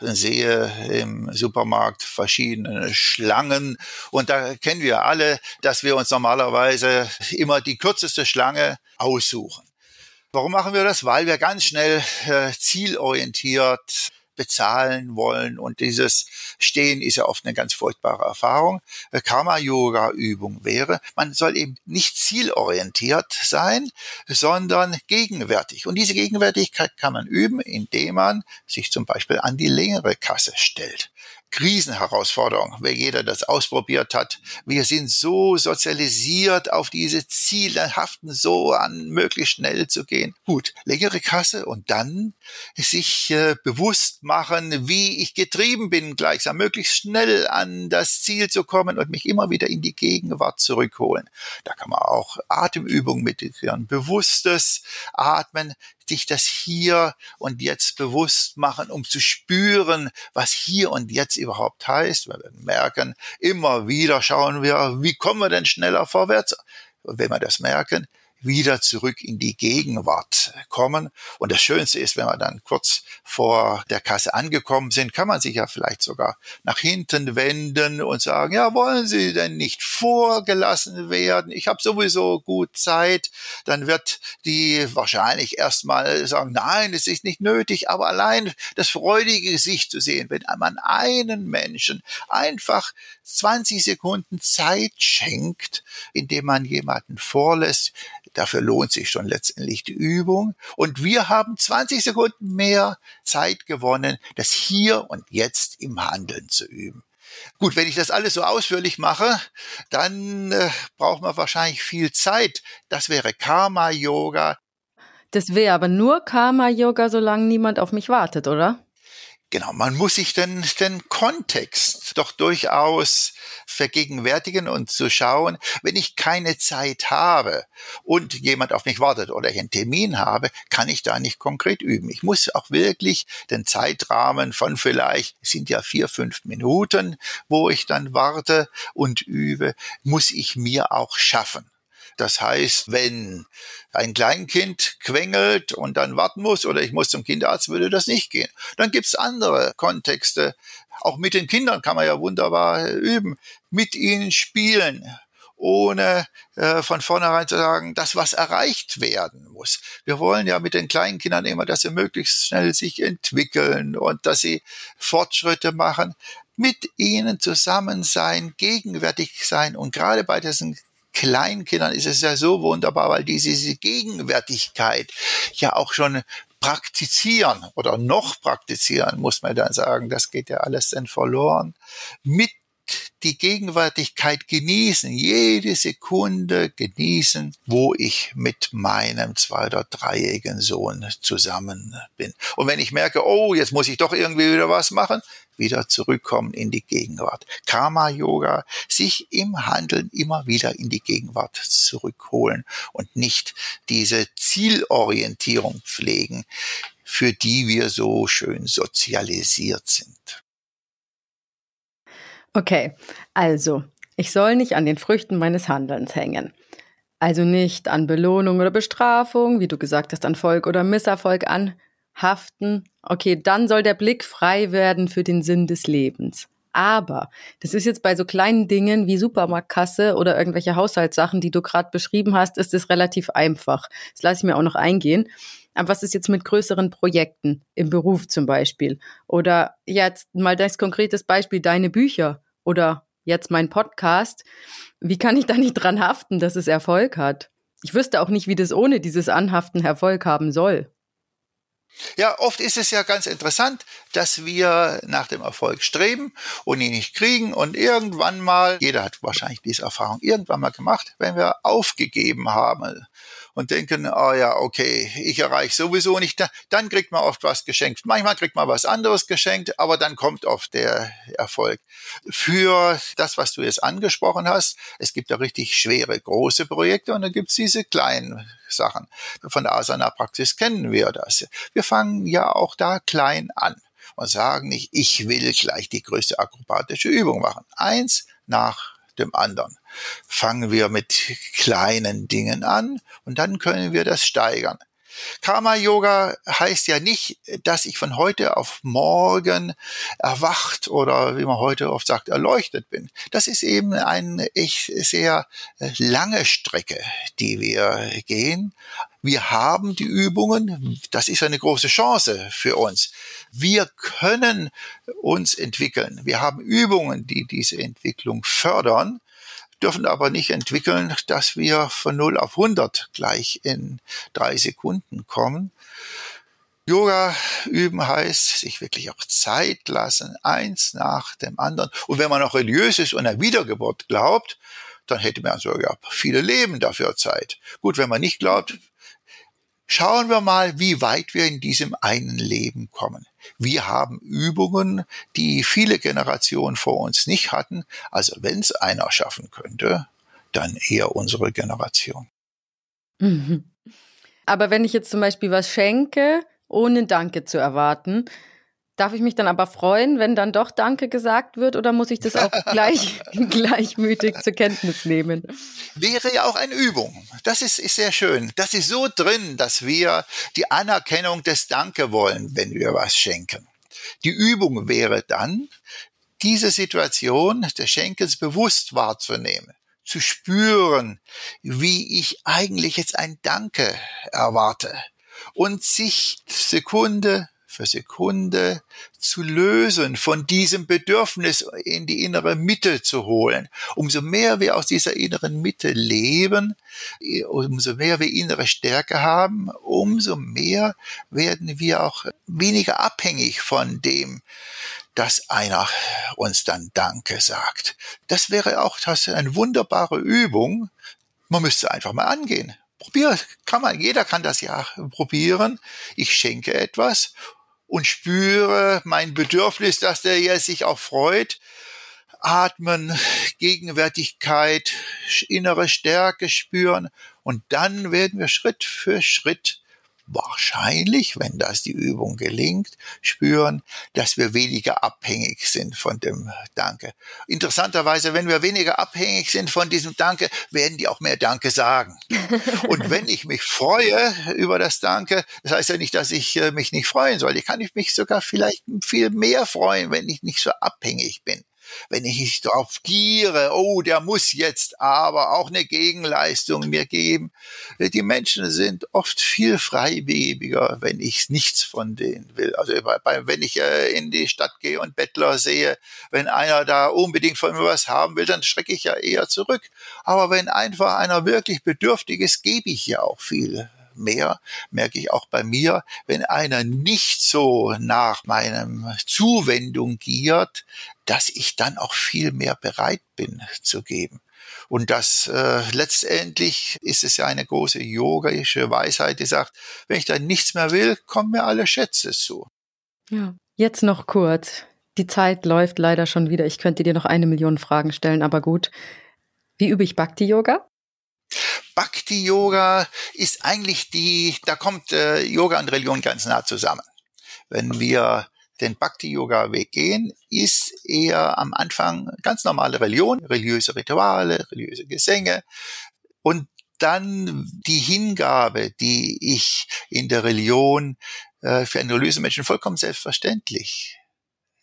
sehe im Supermarkt verschiedene Schlangen und da kennen wir alle, dass wir uns normalerweise immer die kürzeste Schlange aussuchen. Warum machen wir das? Weil wir ganz schnell äh, zielorientiert bezahlen wollen. Und dieses Stehen ist ja oft eine ganz furchtbare Erfahrung. Karma-Yoga-Übung wäre, man soll eben nicht zielorientiert sein, sondern gegenwärtig. Und diese Gegenwärtigkeit kann man üben, indem man sich zum Beispiel an die längere Kasse stellt. Krisenherausforderung, wer jeder das ausprobiert hat. Wir sind so sozialisiert auf diese Ziele, haften so an, möglichst schnell zu gehen. Gut, längere Kasse und dann sich äh, bewusst machen, wie ich getrieben bin, gleichsam möglichst schnell an das Ziel zu kommen und mich immer wieder in die Gegenwart zurückholen. Da kann man auch Atemübungen meditieren, bewusstes Atmen, sich das hier und jetzt bewusst machen, um zu spüren, was hier und jetzt überhaupt heißt. Wir werden merken, immer wieder schauen wir, wie kommen wir denn schneller vorwärts? Und wenn wir das merken, wieder zurück in die Gegenwart kommen. Und das Schönste ist, wenn wir dann kurz vor der Kasse angekommen sind, kann man sich ja vielleicht sogar nach hinten wenden und sagen, ja, wollen Sie denn nicht vorgelassen werden? Ich habe sowieso gut Zeit. Dann wird die wahrscheinlich erstmal sagen, nein, es ist nicht nötig, aber allein das freudige Gesicht zu sehen, wenn man einen Menschen einfach 20 Sekunden Zeit schenkt, indem man jemanden vorlässt, Dafür lohnt sich schon letztendlich die Übung. Und wir haben 20 Sekunden mehr Zeit gewonnen, das hier und jetzt im Handeln zu üben. Gut, wenn ich das alles so ausführlich mache, dann äh, braucht man wahrscheinlich viel Zeit. Das wäre Karma-Yoga. Das wäre aber nur Karma-Yoga, solange niemand auf mich wartet, oder? Genau, man muss sich den, den Kontext doch durchaus vergegenwärtigen und zu schauen, wenn ich keine Zeit habe und jemand auf mich wartet oder ich einen Termin habe, kann ich da nicht konkret üben. Ich muss auch wirklich den Zeitrahmen von vielleicht, es sind ja vier, fünf Minuten, wo ich dann warte und übe, muss ich mir auch schaffen. Das heißt, wenn ein Kleinkind quengelt und dann warten muss oder ich muss zum Kinderarzt, würde das nicht gehen. Dann gibt's andere Kontexte. Auch mit den Kindern kann man ja wunderbar üben. Mit ihnen spielen ohne äh, von vornherein zu sagen, dass was erreicht werden muss. Wir wollen ja mit den kleinen Kindern immer, dass sie möglichst schnell sich entwickeln und dass sie Fortschritte machen. Mit ihnen zusammen sein, gegenwärtig sein und gerade bei diesen Kleinkindern ist es ja so wunderbar, weil diese, diese Gegenwärtigkeit ja auch schon praktizieren oder noch praktizieren, muss man dann sagen. Das geht ja alles dann verloren. Mit die Gegenwärtigkeit genießen, jede Sekunde genießen, wo ich mit meinem zwei- oder dreijährigen Sohn zusammen bin. Und wenn ich merke, oh, jetzt muss ich doch irgendwie wieder was machen, wieder zurückkommen in die Gegenwart. Karma-Yoga, sich im Handeln immer wieder in die Gegenwart zurückholen und nicht diese Zielorientierung pflegen, für die wir so schön sozialisiert sind. Okay, also, ich soll nicht an den Früchten meines Handelns hängen. Also nicht an Belohnung oder Bestrafung, wie du gesagt hast, an Volk oder Misserfolg anhaften. Okay, dann soll der Blick frei werden für den Sinn des Lebens. Aber das ist jetzt bei so kleinen Dingen wie Supermarktkasse oder irgendwelche Haushaltssachen, die du gerade beschrieben hast, ist es relativ einfach. Das lasse ich mir auch noch eingehen. Aber was ist jetzt mit größeren Projekten im Beruf zum Beispiel? Oder jetzt mal das konkretes Beispiel, deine Bücher oder jetzt mein Podcast. Wie kann ich da nicht dran haften, dass es Erfolg hat? Ich wüsste auch nicht, wie das ohne dieses Anhaften Erfolg haben soll. Ja, oft ist es ja ganz interessant, dass wir nach dem Erfolg streben und ihn nicht kriegen und irgendwann mal, jeder hat wahrscheinlich diese Erfahrung irgendwann mal gemacht, wenn wir aufgegeben haben und denken, oh ja, okay, ich erreiche sowieso nicht, dann kriegt man oft was geschenkt. Manchmal kriegt man was anderes geschenkt, aber dann kommt oft der Erfolg. Für das, was du jetzt angesprochen hast, es gibt ja richtig schwere, große Projekte und dann gibt es diese kleinen Sachen. Von der Asana-Praxis kennen wir das. Wir fangen ja auch da klein an und sagen nicht, ich will gleich die größte akrobatische Übung machen. Eins nach dem anderen. Fangen wir mit kleinen Dingen an und dann können wir das steigern. Karma Yoga heißt ja nicht, dass ich von heute auf morgen erwacht oder wie man heute oft sagt, erleuchtet bin. Das ist eben eine echt sehr lange Strecke, die wir gehen. Wir haben die Übungen. Das ist eine große Chance für uns. Wir können uns entwickeln. Wir haben Übungen, die diese Entwicklung fördern dürfen aber nicht entwickeln, dass wir von 0 auf 100 gleich in drei Sekunden kommen. Yoga üben heißt, sich wirklich auch Zeit lassen, eins nach dem anderen. Und wenn man noch religiös ist und an Wiedergeburt glaubt, dann hätte man sogar viele Leben dafür Zeit. Gut, wenn man nicht glaubt, Schauen wir mal, wie weit wir in diesem einen Leben kommen. Wir haben Übungen, die viele Generationen vor uns nicht hatten. Also wenn es einer schaffen könnte, dann eher unsere Generation. Mhm. Aber wenn ich jetzt zum Beispiel was schenke, ohne Danke zu erwarten, Darf ich mich dann aber freuen, wenn dann doch Danke gesagt wird oder muss ich das auch gleich, gleichmütig zur Kenntnis nehmen? Wäre ja auch eine Übung. Das ist, ist sehr schön. Das ist so drin, dass wir die Anerkennung des Danke wollen, wenn wir was schenken. Die Übung wäre dann, diese Situation des Schenkens bewusst wahrzunehmen zu spüren, wie ich eigentlich jetzt ein Danke erwarte und sich Sekunde für Sekunde zu lösen, von diesem Bedürfnis in die innere Mitte zu holen. Umso mehr wir aus dieser inneren Mitte leben, umso mehr wir innere Stärke haben, umso mehr werden wir auch weniger abhängig von dem, dass einer uns dann Danke sagt. Das wäre auch das eine wunderbare Übung. Man müsste einfach mal angehen. Probier, kann man, jeder kann das ja probieren. Ich schenke etwas und spüre mein Bedürfnis, dass der ja sich auch freut. Atmen, Gegenwärtigkeit, innere Stärke spüren und dann werden wir Schritt für Schritt wahrscheinlich, wenn das die Übung gelingt, spüren, dass wir weniger abhängig sind von dem Danke. Interessanterweise, wenn wir weniger abhängig sind von diesem Danke, werden die auch mehr Danke sagen. Und wenn ich mich freue über das Danke, das heißt ja nicht, dass ich äh, mich nicht freuen soll. Ich kann mich sogar vielleicht viel mehr freuen, wenn ich nicht so abhängig bin wenn ich nicht darauf giere, oh, der muss jetzt aber auch eine Gegenleistung mir geben. Die Menschen sind oft viel freiwebiger, wenn ich nichts von denen will. Also wenn ich äh, in die Stadt gehe und Bettler sehe, wenn einer da unbedingt von mir was haben will, dann schrecke ich ja eher zurück. Aber wenn einfach einer wirklich bedürftig ist, gebe ich ja auch viel mehr, merke ich auch bei mir, wenn einer nicht so nach meinem Zuwendung giert, dass ich dann auch viel mehr bereit bin zu geben. Und das äh, letztendlich ist es ja eine große yogische Weisheit, die sagt, wenn ich dann nichts mehr will, kommen mir alle Schätze zu. Ja, jetzt noch kurz. Die Zeit läuft leider schon wieder. Ich könnte dir noch eine Million Fragen stellen, aber gut. Wie übe ich Bhakti-Yoga? Bhakti Yoga ist eigentlich die, da kommt äh, Yoga und Religion ganz nah zusammen. Wenn wir den Bhakti Yoga Weg gehen, ist eher am Anfang ganz normale Religion, religiöse Rituale, religiöse Gesänge und dann die Hingabe, die ich in der Religion äh, für einen religiösen Menschen vollkommen selbstverständlich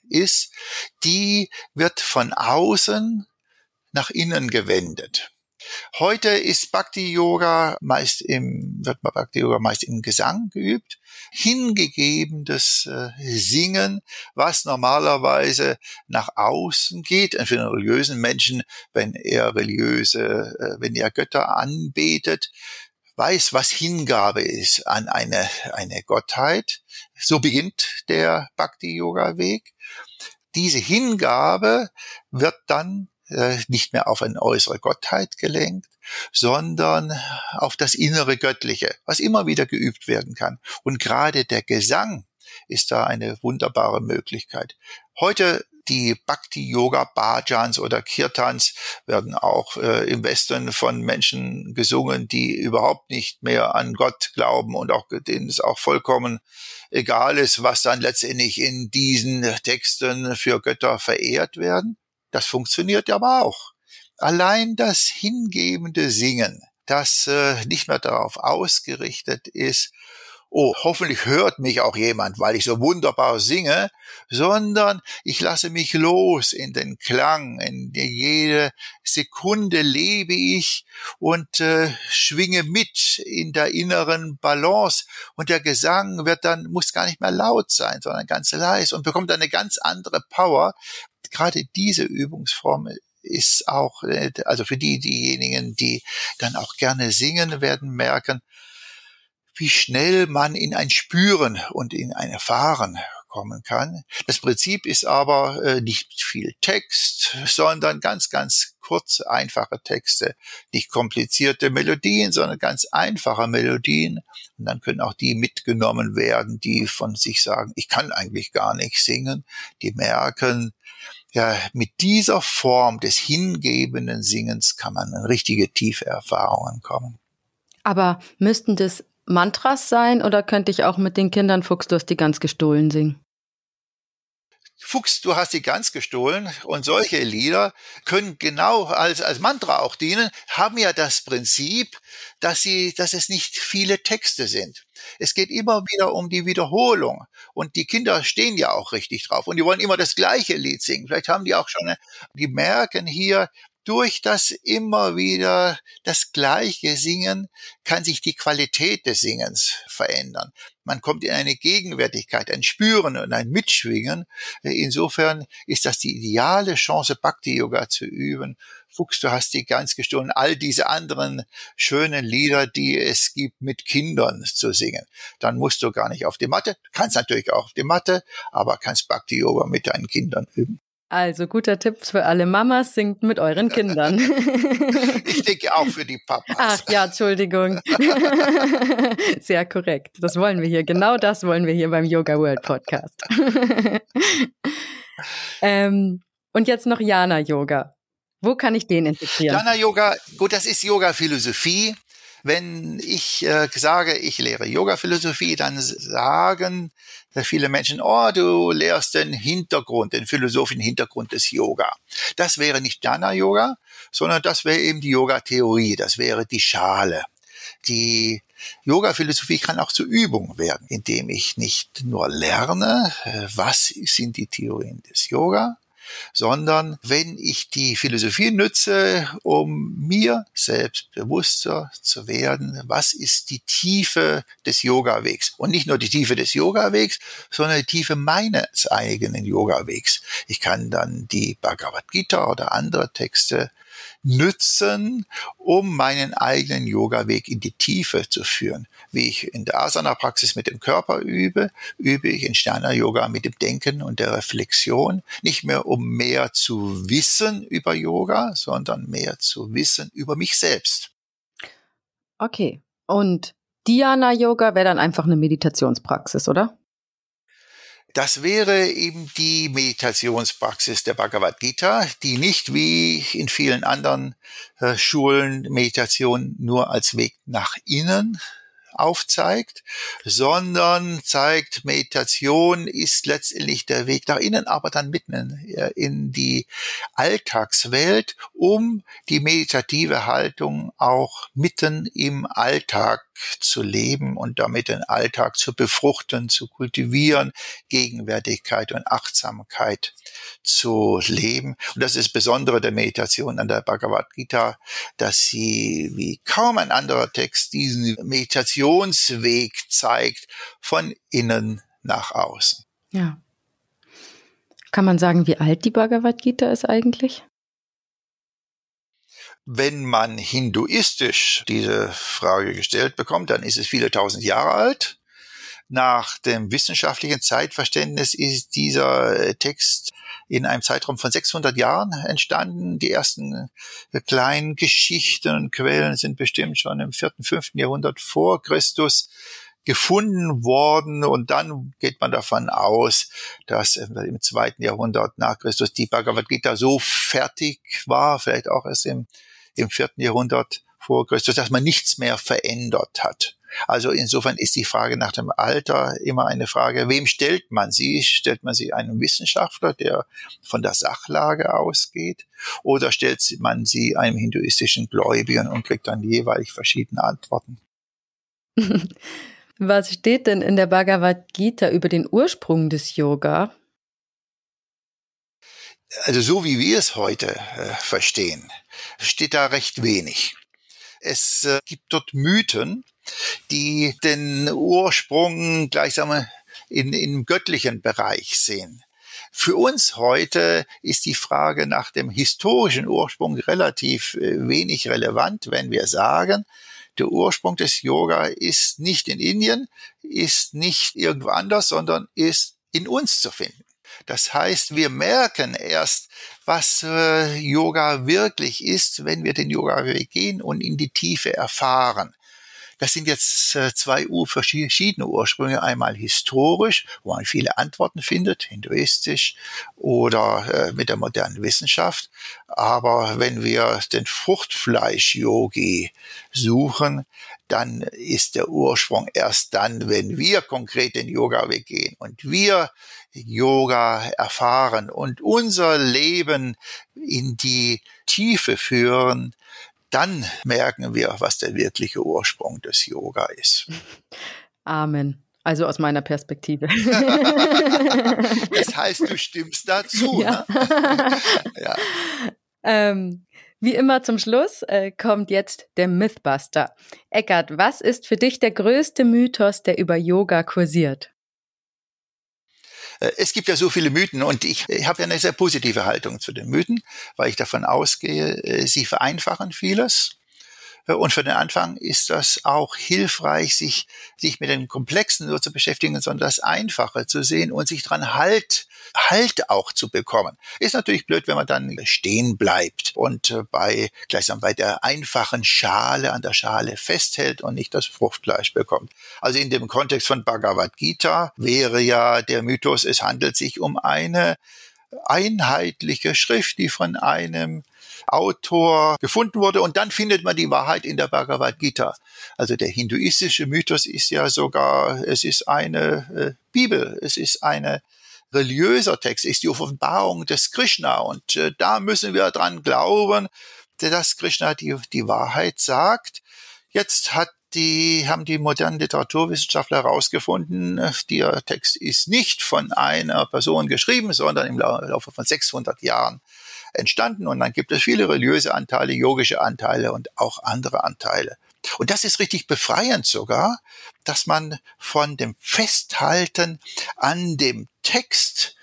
ist, die wird von außen nach innen gewendet. Heute ist Bhakti Yoga meist im, wird Bhakti Yoga meist im Gesang geübt. Hingegebenes äh, Singen, was normalerweise nach außen geht, für einen religiösen Menschen, wenn er religiöse, äh, wenn er Götter anbetet, weiß, was Hingabe ist an eine, eine Gottheit. So beginnt der Bhakti-Yoga-Weg. Diese Hingabe wird dann äh, nicht mehr auf eine äußere Gottheit gelenkt, sondern auf das innere Göttliche, was immer wieder geübt werden kann. Und gerade der Gesang ist da eine wunderbare Möglichkeit. Heute die Bhakti-Yoga Bhajans oder Kirtans werden auch äh, im Westen von Menschen gesungen, die überhaupt nicht mehr an Gott glauben und auch denen es auch vollkommen egal ist, was dann letztendlich in diesen Texten für Götter verehrt werden. Das funktioniert aber auch. Allein das hingebende Singen, das äh, nicht mehr darauf ausgerichtet ist, oh, hoffentlich hört mich auch jemand, weil ich so wunderbar singe, sondern ich lasse mich los in den Klang, in jede Sekunde lebe ich und äh, schwinge mit in der inneren Balance und der Gesang wird dann, muss gar nicht mehr laut sein, sondern ganz leise und bekommt eine ganz andere Power. Gerade diese Übungsform ist auch, äh, also für die, diejenigen, die dann auch gerne singen, werden merken, wie schnell man in ein Spüren und in ein Erfahren kommen kann. Das Prinzip ist aber äh, nicht viel Text, sondern ganz, ganz kurze, einfache Texte. Nicht komplizierte Melodien, sondern ganz einfache Melodien. Und dann können auch die mitgenommen werden, die von sich sagen, ich kann eigentlich gar nicht singen. Die merken, ja, mit dieser Form des hingebenden Singens kann man in richtige tiefe Erfahrungen kommen. Aber müssten das Mantras sein oder könnte ich auch mit den Kindern Fuchs, du hast die ganz gestohlen singen? Fuchs, du hast die Gans gestohlen und solche Lieder können genau als, als Mantra auch dienen, haben ja das Prinzip, dass sie, dass es nicht viele Texte sind. Es geht immer wieder um die Wiederholung und die Kinder stehen ja auch richtig drauf und die wollen immer das gleiche Lied singen. Vielleicht haben die auch schon, die merken hier, durch das immer wieder das gleiche Singen kann sich die Qualität des Singens verändern. Man kommt in eine Gegenwärtigkeit, ein Spüren und ein Mitschwingen. Insofern ist das die ideale Chance, Bhakti-Yoga zu üben. Fuchs, du hast die ganz gestohlen, all diese anderen schönen Lieder, die es gibt, mit Kindern zu singen. Dann musst du gar nicht auf die Matte, kannst natürlich auch auf die Matte, aber kannst Bhakti-Yoga mit deinen Kindern üben. Also guter Tipp für alle Mamas, singt mit euren Kindern. Ich denke auch für die Papas. Ach ja, Entschuldigung. Sehr korrekt. Das wollen wir hier. Genau das wollen wir hier beim Yoga World Podcast. ähm, und jetzt noch Jana Yoga. Wo kann ich den integrieren? Jana Yoga, gut, das ist Yoga Philosophie. Wenn ich äh, sage, ich lehre Yoga-Philosophie, dann sagen viele Menschen, oh, du lehrst den Hintergrund, den philosophischen Hintergrund des Yoga. Das wäre nicht Jnana-Yoga, sondern das wäre eben die Yoga-Theorie, das wäre die Schale. Die Yoga-Philosophie kann auch zur Übung werden, indem ich nicht nur lerne, äh, was sind die Theorien des Yoga, sondern wenn ich die Philosophie nütze, um mir selbst bewusster zu werden, was ist die Tiefe des Yoga-Wegs und nicht nur die Tiefe des Yoga-Wegs, sondern die Tiefe meines eigenen Yoga-Wegs. Ich kann dann die Bhagavad Gita oder andere Texte nützen, um meinen eigenen Yoga-Weg in die Tiefe zu führen. Wie ich in der Asana-Praxis mit dem Körper übe, übe ich in Jnana-Yoga mit dem Denken und der Reflexion. Nicht mehr um mehr zu wissen über Yoga, sondern mehr zu wissen über mich selbst. Okay. Und Dhyana-Yoga wäre dann einfach eine Meditationspraxis, oder? Das wäre eben die Meditationspraxis der Bhagavad Gita, die nicht wie in vielen anderen äh, Schulen Meditation nur als Weg nach innen aufzeigt, sondern zeigt, Meditation ist letztendlich der Weg nach innen, aber dann mitten in die Alltagswelt, um die meditative Haltung auch mitten im Alltag zu leben und damit den Alltag zu befruchten, zu kultivieren, Gegenwärtigkeit und Achtsamkeit zu leben. Und das ist Besondere der Meditation an der Bhagavad Gita, dass sie wie kaum ein anderer Text diesen Meditationsweg zeigt von innen nach außen. Ja. Kann man sagen, wie alt die Bhagavad Gita ist eigentlich? Wenn man hinduistisch diese Frage gestellt bekommt, dann ist es viele tausend Jahre alt. Nach dem wissenschaftlichen Zeitverständnis ist dieser äh, Text in einem Zeitraum von 600 Jahren entstanden. Die ersten äh, kleinen Geschichten und Quellen sind bestimmt schon im vierten, fünften Jahrhundert vor Christus gefunden worden und dann geht man davon aus, dass im zweiten Jahrhundert nach Christus die Bhagavad Gita so fertig war, vielleicht auch erst im im vierten Jahrhundert vor Christus, dass man nichts mehr verändert hat. Also insofern ist die Frage nach dem Alter immer eine Frage, wem stellt man sie? Stellt man sie einem Wissenschaftler, der von der Sachlage ausgeht? Oder stellt man sie einem hinduistischen Gläubigen und kriegt dann jeweils verschiedene Antworten? Was steht denn in der Bhagavad Gita über den Ursprung des Yoga? Also so wie wir es heute äh, verstehen, steht da recht wenig. Es äh, gibt dort Mythen, die den Ursprung gleichsam in, im göttlichen Bereich sehen. Für uns heute ist die Frage nach dem historischen Ursprung relativ äh, wenig relevant, wenn wir sagen, der Ursprung des Yoga ist nicht in Indien, ist nicht irgendwo anders, sondern ist in uns zu finden. Das heißt, wir merken erst, was äh, Yoga wirklich ist, wenn wir den Yoga-Weg gehen und in die Tiefe erfahren. Das sind jetzt äh, zwei verschiedene Ursprünge. Einmal historisch, wo man viele Antworten findet, hinduistisch oder äh, mit der modernen Wissenschaft. Aber wenn wir den Fruchtfleisch-Yogi suchen, dann ist der Ursprung erst dann, wenn wir konkret den Yoga-Weg gehen und wir Yoga erfahren und unser Leben in die Tiefe führen, dann merken wir, was der wirkliche Ursprung des Yoga ist. Amen. Also aus meiner Perspektive. das heißt, du stimmst dazu. Ja. Ne? ja. Ähm, wie immer zum Schluss äh, kommt jetzt der Mythbuster. Eckart, was ist für dich der größte Mythos, der über Yoga kursiert? Äh, es gibt ja so viele Mythen und ich, ich habe ja eine sehr positive Haltung zu den Mythen, weil ich davon ausgehe, äh, sie vereinfachen vieles. Äh, und für den Anfang ist das auch hilfreich, sich, sich mit dem Komplexen nur zu beschäftigen, sondern das Einfache zu sehen und sich dran halt, halt auch zu bekommen. Ist natürlich blöd, wenn man dann stehen bleibt und bei, gleichsam bei der einfachen Schale an der Schale festhält und nicht das Fruchtfleisch bekommt. Also in dem Kontext von Bhagavad Gita wäre ja der Mythos, es handelt sich um eine einheitliche Schrift, die von einem Autor gefunden wurde. Und dann findet man die Wahrheit in der Bhagavad Gita. Also der hinduistische Mythos ist ja sogar, es ist eine äh, Bibel, es ist eine religiöser Text, ist die Offenbarung des Krishna. Und äh, da müssen wir dran glauben, dass Krishna die, die Wahrheit sagt. Jetzt hat die haben die modernen Literaturwissenschaftler herausgefunden, der Text ist nicht von einer Person geschrieben, sondern im Laufe von 600 Jahren entstanden. Und dann gibt es viele religiöse Anteile, yogische Anteile und auch andere Anteile. Und das ist richtig befreiend sogar, dass man von dem Festhalten an dem Text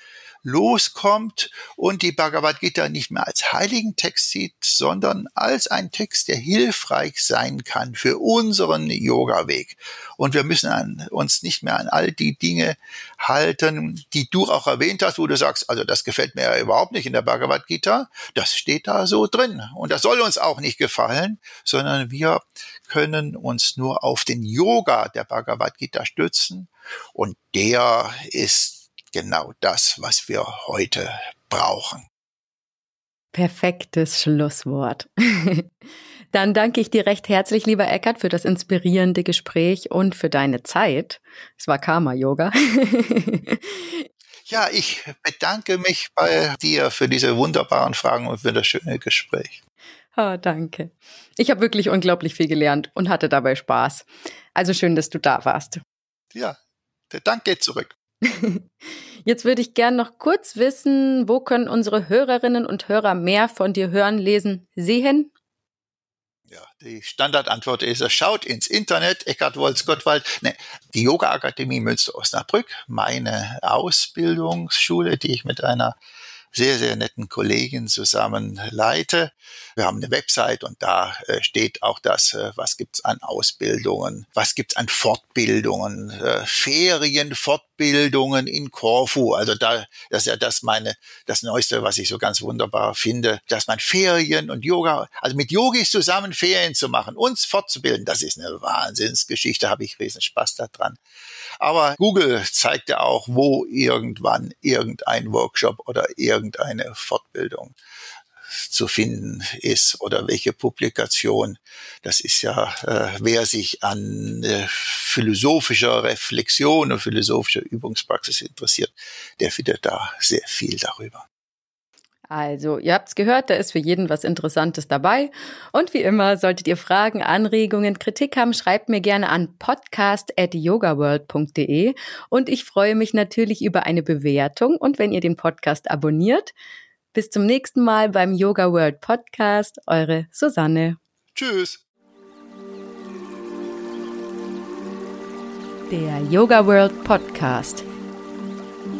loskommt und die Bhagavad Gita nicht mehr als heiligen Text sieht, sondern als ein Text, der hilfreich sein kann für unseren Yoga-Weg. Und wir müssen an, uns nicht mehr an all die Dinge halten, die du auch erwähnt hast, wo du sagst, also das gefällt mir ja überhaupt nicht in der Bhagavad Gita. Das steht da so drin. Und das soll uns auch nicht gefallen, sondern wir können uns nur auf den Yoga der Bhagavad Gita stützen. Und der ist genau das, was wir heute brauchen. Perfektes Schlusswort. Dann danke ich dir recht herzlich, lieber Eckert, für das inspirierende Gespräch und für deine Zeit. Es war Karma-Yoga. ja, ich bedanke mich bei dir für diese wunderbaren Fragen und für das schöne Gespräch. Oh, danke. Ich habe wirklich unglaublich viel gelernt und hatte dabei Spaß. Also schön, dass du da warst. Ja, der Dank geht zurück. Jetzt würde ich gern noch kurz wissen, wo können unsere Hörerinnen und Hörer mehr von dir hören, lesen, sehen? Ja, die Standardantwort ist, schaut ins Internet, Eckhard Wolz Gottwald, ne, die Yoga Akademie Münster Osnabrück, meine Ausbildungsschule, die ich mit einer sehr, sehr netten Kollegen zusammen leite. Wir haben eine Website und da äh, steht auch das, äh, was gibt's an Ausbildungen, was gibt's an Fortbildungen, äh, Ferienfortbildungen in Korfu. Also da, das ist ja das meine, das Neueste, was ich so ganz wunderbar finde, dass man Ferien und Yoga, also mit Yogis zusammen Ferien zu machen, uns fortzubilden, das ist eine Wahnsinnsgeschichte, habe ich riesen Spaß daran. Aber Google zeigt ja auch, wo irgendwann irgendein Workshop oder irgendeine Fortbildung zu finden ist oder welche Publikation. Das ist ja, äh, wer sich an äh, philosophischer Reflexion und philosophischer Übungspraxis interessiert, der findet da sehr viel darüber. Also, ihr habt's gehört, da ist für jeden was Interessantes dabei. Und wie immer, solltet ihr Fragen, Anregungen, Kritik haben, schreibt mir gerne an podcast.yogaworld.de. Und ich freue mich natürlich über eine Bewertung und wenn ihr den Podcast abonniert. Bis zum nächsten Mal beim Yoga World Podcast. Eure Susanne. Tschüss. Der Yoga World Podcast.